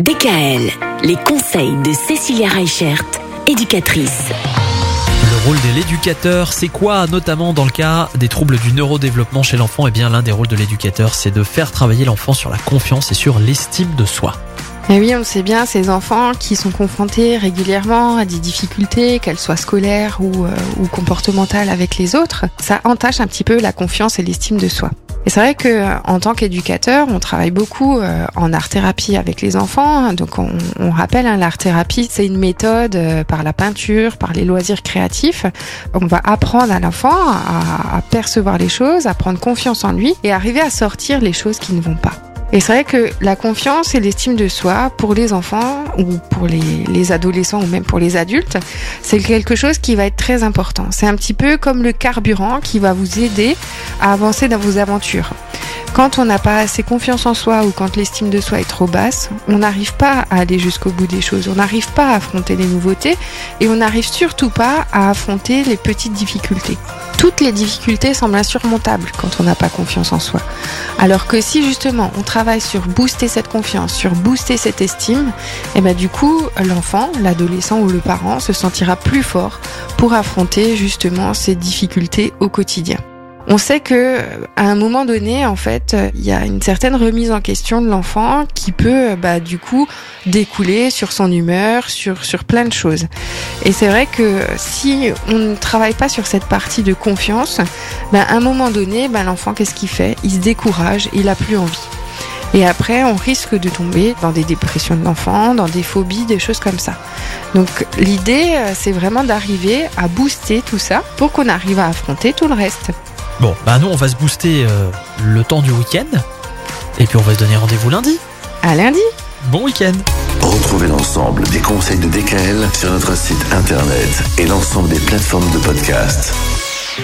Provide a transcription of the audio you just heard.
DKL, les conseils de Cécilia Reichert, éducatrice. Le rôle de l'éducateur, c'est quoi Notamment dans le cas des troubles du neurodéveloppement chez l'enfant, eh bien l'un des rôles de l'éducateur, c'est de faire travailler l'enfant sur la confiance et sur l'estime de soi. Et oui, on le sait bien, ces enfants qui sont confrontés régulièrement à des difficultés, qu'elles soient scolaires ou, euh, ou comportementales avec les autres, ça entache un petit peu la confiance et l'estime de soi. Et c'est vrai que en tant qu'éducateur, on travaille beaucoup euh, en art thérapie avec les enfants. Donc on, on rappelle, hein, l'art thérapie, c'est une méthode euh, par la peinture, par les loisirs créatifs. On va apprendre à l'enfant à, à percevoir les choses, à prendre confiance en lui et arriver à sortir les choses qui ne vont pas. Et c'est vrai que la confiance et l'estime de soi pour les enfants ou pour les, les, adolescents ou même pour les adultes, c'est quelque chose qui va être très important. C'est un petit peu comme le carburant qui va vous aider à avancer dans vos aventures. Quand on n'a pas assez confiance en soi ou quand l'estime de soi est trop basse, on n'arrive pas à aller jusqu'au bout des choses, on n'arrive pas à affronter les nouveautés et on n'arrive surtout pas à affronter les petites difficultés. Toutes les difficultés semblent insurmontables quand on n'a pas confiance en soi. Alors que si justement on travaille sur booster cette confiance, sur booster cette estime, et eh ben du coup l'enfant, l'adolescent ou le parent se sentira plus fort pour affronter justement ces difficultés au quotidien. On sait que à un moment donné, en fait, il y a une certaine remise en question de l'enfant qui peut, bah, du coup, découler sur son humeur, sur sur plein de choses. Et c'est vrai que si on ne travaille pas sur cette partie de confiance, bah, à un moment donné, bah, l'enfant, qu'est-ce qu'il fait? Il se décourage, il a plus envie. Et après, on risque de tomber dans des dépressions de l'enfant, dans des phobies, des choses comme ça. Donc l'idée, c'est vraiment d'arriver à booster tout ça pour qu'on arrive à affronter tout le reste. Bon, bah nous on va se booster euh, le temps du week-end. Et puis on va se donner rendez-vous lundi. À lundi Bon week-end Retrouvez l'ensemble des conseils de DKL sur notre site internet et l'ensemble des plateformes de podcast.